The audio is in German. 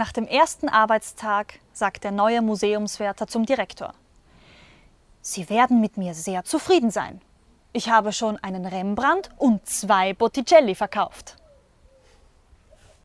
Nach dem ersten Arbeitstag sagt der neue Museumswärter zum Direktor. Sie werden mit mir sehr zufrieden sein. Ich habe schon einen Rembrandt und zwei Botticelli verkauft.